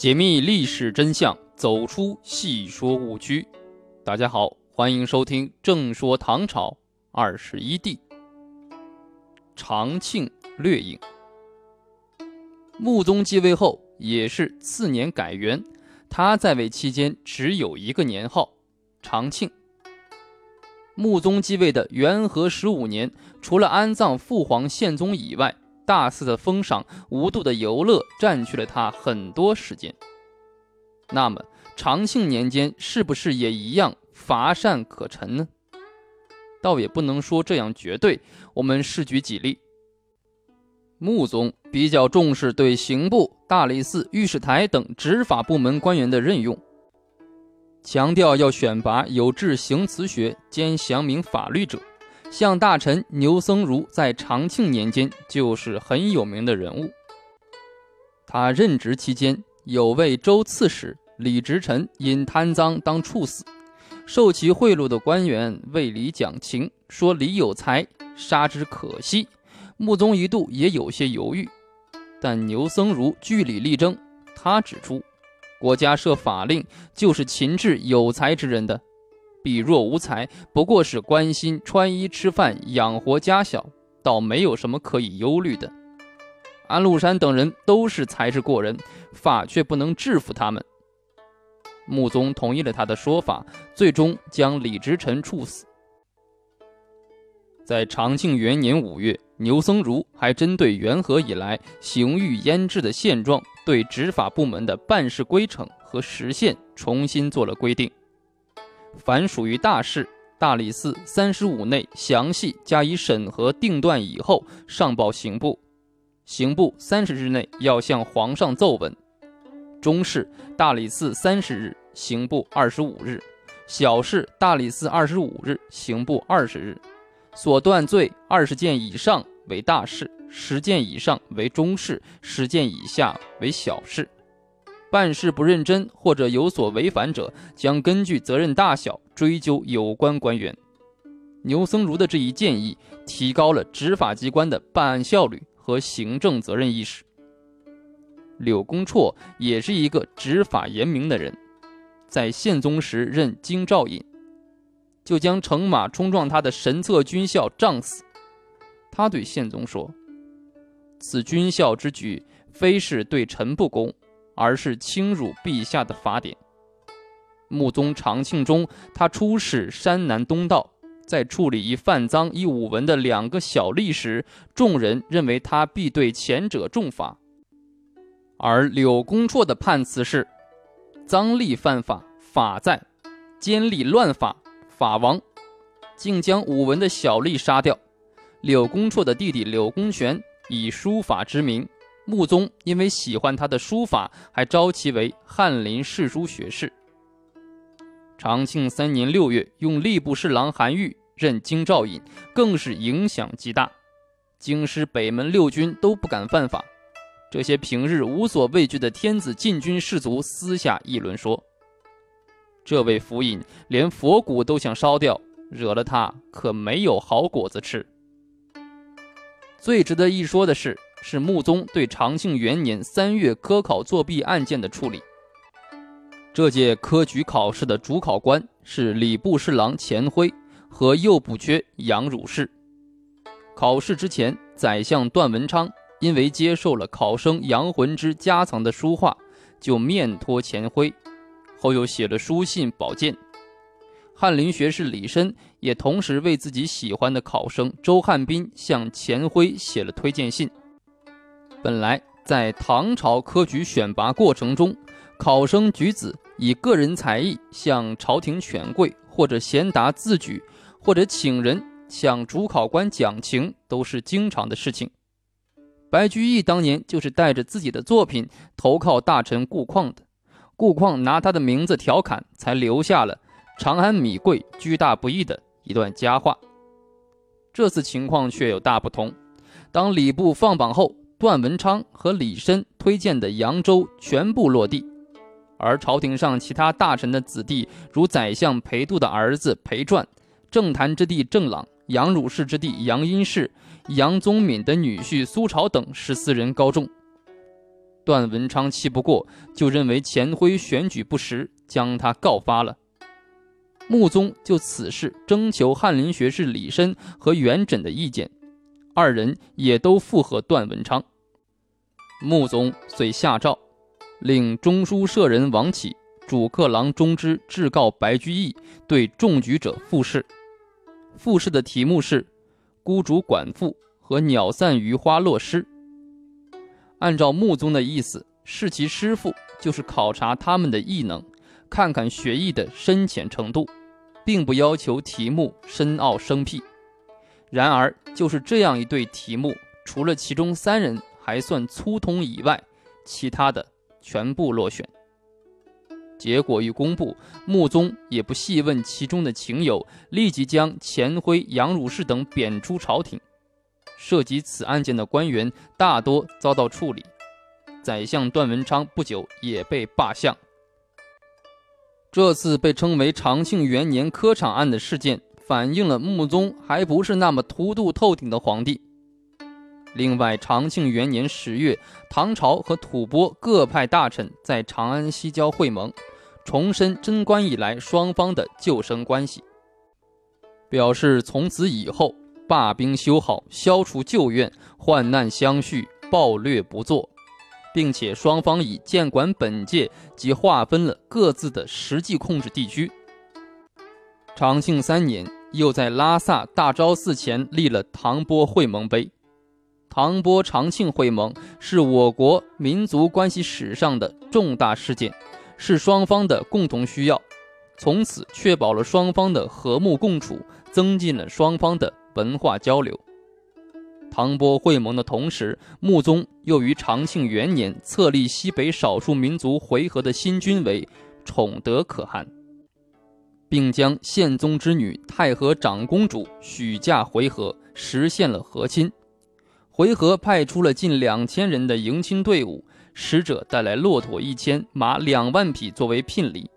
解密历史真相，走出戏说误区。大家好，欢迎收听《正说唐朝二十一帝》。长庆略影。穆宗继位后，也是次年改元。他在位期间只有一个年号——长庆。穆宗继位的元和十五年，除了安葬父皇宪宗以外，大肆的封赏、无度的游乐，占据了他很多时间。那么，长庆年间是不是也一样乏善可陈呢？倒也不能说这样绝对。我们试举几例。穆宗比较重视对刑部、大理寺、御史台等执法部门官员的任用，强调要选拔有志行辞学兼详明法律者。像大臣牛僧孺在长庆年间就是很有名的人物。他任职期间，有位州刺史李直臣因贪赃当处死，受其贿赂的官员为李讲情，说李有才，杀之可惜。穆宗一度也有些犹豫，但牛僧孺据理力争，他指出，国家设法令就是擒治有才之人的。彼若无才，不过是关心穿衣吃饭、养活家小，倒没有什么可以忧虑的。安禄山等人都是才智过人，法却不能制服他们。穆宗同意了他的说法，最终将李直臣处死。在长庆元年五月，牛僧孺还针对元和以来刑狱腌制的现状，对执法部门的办事规程和时限重新做了规定。凡属于大事，大理寺三十五内详细加以审核定断以后，上报刑部；刑部三十日内要向皇上奏闻。中事，大理寺三十日，刑部二十五日；小事，大理寺二十五日，刑部二十日。所断罪二十件以上为大事，十件以上为中事，十件以下为小事。办事不认真或者有所违反者，将根据责任大小追究有关官员。牛僧孺的这一建议，提高了执法机关的办案效率和行政责任意识。柳公绰也是一个执法严明的人，在宪宗时任京兆尹，就将乘马冲撞他的神策军校杖死。他对宪宗说：“此军校之举，非是对臣不公。”而是轻辱陛下的法典。穆宗长庆中，他出使山南东道，在处理一犯赃一武文的两个小吏时，众人认为他必对前者重罚。而柳公绰的判词是：赃吏犯法，法在；奸吏乱法，法亡。竟将武文的小吏杀掉。柳公绰的弟弟柳公权以书法之名。穆宗因为喜欢他的书法，还招其为翰林侍书学士。长庆三年六月，用吏部侍郎韩愈任京兆尹，更是影响极大。京师北门六军都不敢犯法，这些平日无所畏惧的天子禁军士卒私下议论说：“这位府尹连佛骨都想烧掉，惹了他可没有好果子吃。”最值得一说的是。是穆宗对长庆元年三月科考作弊案件的处理。这届科举考试的主考官是礼部侍郎钱辉和右补缺杨汝士。考试之前，宰相段文昌因为接受了考生杨浑之家藏的书画，就面托钱辉，后又写了书信保荐。翰林学士李绅也同时为自己喜欢的考生周汉斌向钱辉写了推荐信。本来在唐朝科举选拔过程中，考生举子以个人才艺向朝廷权贵或者贤达自举，或者请人向主考官讲情，都是经常的事情。白居易当年就是带着自己的作品投靠大臣顾况的，顾况拿他的名字调侃，才留下了“长安米贵，居大不易”的一段佳话。这次情况却有大不同，当礼部放榜后。段文昌和李绅推荐的扬州全部落地，而朝廷上其他大臣的子弟，如宰相裴度的儿子裴传、政坛之弟郑朗、杨汝士之弟杨殷士、杨宗敏的女婿苏朝等十四人高中。段文昌气不过，就认为钱辉选举不实，将他告发了。穆宗就此事征求翰林学士李绅和元稹的意见，二人也都附和段文昌。穆宗遂下诏，令中书舍人王启、主客郎中之致告白居易，对中举者复试。复试的题目是“孤竹管父”和“鸟散于花落诗”。按照穆宗的意思，试其师傅就是考察他们的艺能，看看学艺的深浅程度，并不要求题目深奥生僻。然而，就是这样一对题目，除了其中三人还算粗通以外，其他的全部落选。结果一公布，穆宗也不细问其中的情由，立即将钱辉、杨汝士等贬出朝廷。涉及此案件的官员大多遭到处理，宰相段文昌不久也被罢相。这次被称为长庆元年科场案的事件，反映了穆宗还不是那么图度透顶的皇帝。另外，长庆元年十月，唐朝和吐蕃各派大臣在长安西郊会盟，重申贞观以来双方的旧生关系，表示从此以后。罢兵修好，消除旧怨，患难相续，暴掠不作，并且双方已监管本界及划分了各自的实际控制地区。长庆三年，又在拉萨大昭寺前立了唐波会盟碑。唐波长庆会盟是我国民族关系史上的重大事件，是双方的共同需要，从此确保了双方的和睦共处，增进了双方的。文化交流。唐波会盟的同时，穆宗又于长庆元年册立西北少数民族回纥的新君为宠德可汗，并将宪宗之女太和长公主许嫁回纥，实现了和亲。回纥派出了近两千人的迎亲队伍，使者带来骆驼一千，马两万匹作为聘礼。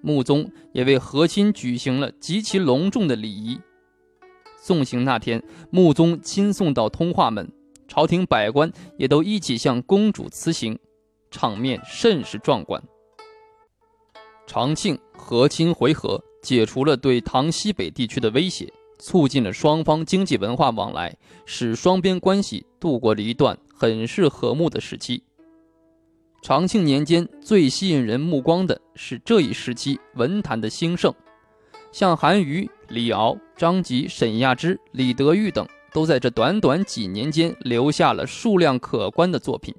穆宗也为和亲举行了极其隆重的礼仪。送行那天，穆宗亲送到通化门，朝廷百官也都一起向公主辞行，场面甚是壮观。长庆和亲回纥，解除了对唐西北地区的威胁，促进了双方经济文化往来，使双边关系度过了一段很是和睦的时期。长庆年间最吸引人目光的是这一时期文坛的兴盛。像韩愈、李敖、张籍、沈亚之、李德裕等，都在这短短几年间留下了数量可观的作品。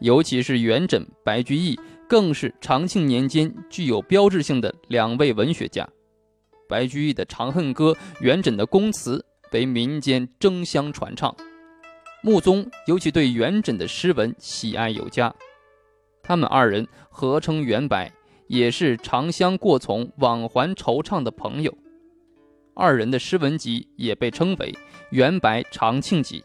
尤其是元稹、白居易，更是长庆年间具有标志性的两位文学家。白居易的《长恨歌》，元稹的《宫词》为民间争相传唱。穆宗尤其对元稹的诗文喜爱有加，他们二人合称元白。也是长相过从、往还惆怅的朋友，二人的诗文集也被称为《元白长庆集》。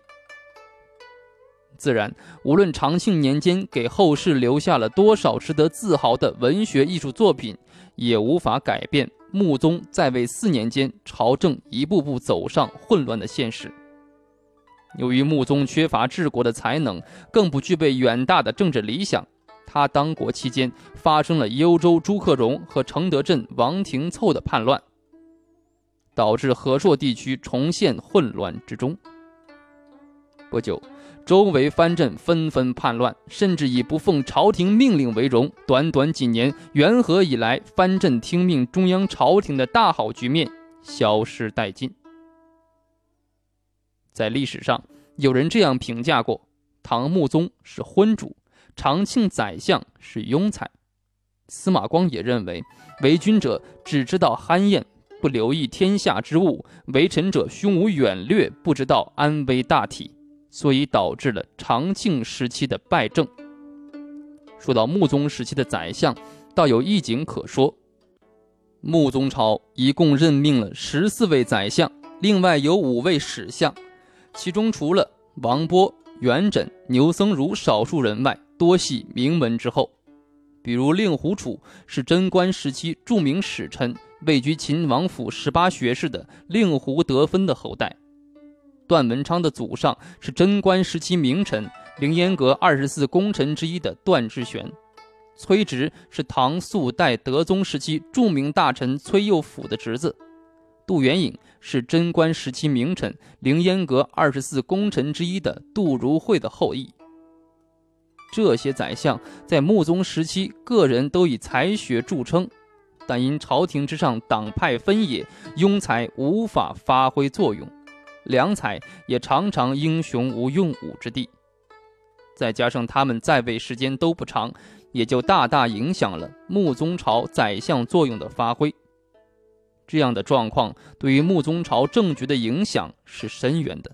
自然，无论长庆年间给后世留下了多少值得自豪的文学艺术作品，也无法改变穆宗在位四年间朝政一步步走上混乱的现实。由于穆宗缺乏治国的才能，更不具备远大的政治理想。他当国期间，发生了幽州朱克融和承德镇王廷凑的叛乱，导致和硕地区重现混乱之中。不久，周围藩镇纷纷叛乱，甚至以不奉朝廷命令为荣。短短几年，元和以来藩镇听命中央朝廷的大好局面消失殆尽。在历史上，有人这样评价过：唐穆宗是昏主。长庆宰相是庸才，司马光也认为，为君者只知道酣宴，不留意天下之物；为臣者胸无远略，不知道安危大体，所以导致了长庆时期的败政。说到穆宗时期的宰相，倒有一景可说：穆宗朝一共任命了十四位宰相，另外有五位史相，其中除了王波、元稹、牛僧孺少数人外。多系名门之后，比如令狐楚是贞观时期著名使臣，位居秦王府十八学士的令狐德芬的后代；段文昌的祖上是贞观时期名臣凌烟阁二十四功臣之一的段志玄，崔植是唐肃代德宗时期著名大臣崔佑甫的侄子，杜元颖是贞观时期名臣凌烟阁二十四功臣之一的杜如晦的后裔。这些宰相在穆宗时期，个人都以才学著称，但因朝廷之上党派分野，庸才无法发挥作用，良才也常常英雄无用武之地。再加上他们在位时间都不长，也就大大影响了穆宗朝宰相作用的发挥。这样的状况对于穆宗朝政局的影响是深远的。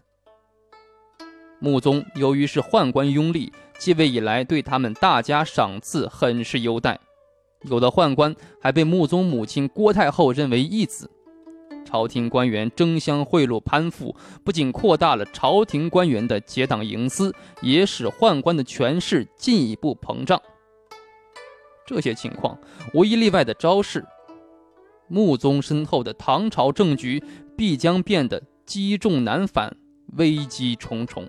穆宗由于是宦官拥立。继位以来，对他们大加赏赐，很是优待。有的宦官还被穆宗母亲郭太后认为义子。朝廷官员争相贿赂攀附，不仅扩大了朝廷官员的结党营私，也使宦官的权势进一步膨胀。这些情况无一例外的昭示，穆宗身后的唐朝政局必将变得积重难返，危机重重。